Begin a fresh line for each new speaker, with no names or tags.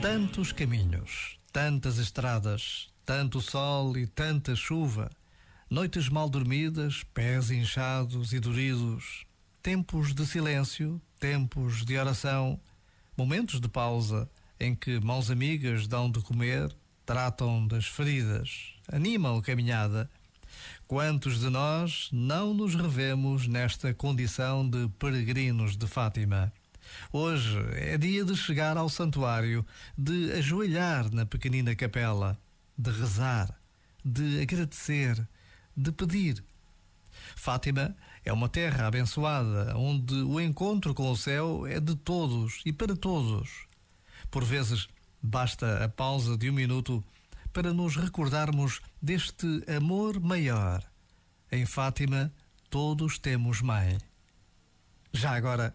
Tantos caminhos, tantas estradas, tanto sol e tanta chuva, noites mal dormidas, pés inchados e doridos, tempos de silêncio, tempos de oração, momentos de pausa em que mãos amigas dão de comer, tratam das feridas, animam a caminhada. Quantos de nós não nos revemos nesta condição de peregrinos de Fátima? Hoje é dia de chegar ao santuário, de ajoelhar na pequenina capela, de rezar, de agradecer, de pedir. Fátima é uma terra abençoada, onde o encontro com o céu é de todos e para todos. Por vezes, basta a pausa de um minuto para nos recordarmos deste amor maior. Em Fátima, todos temos mãe. Já agora,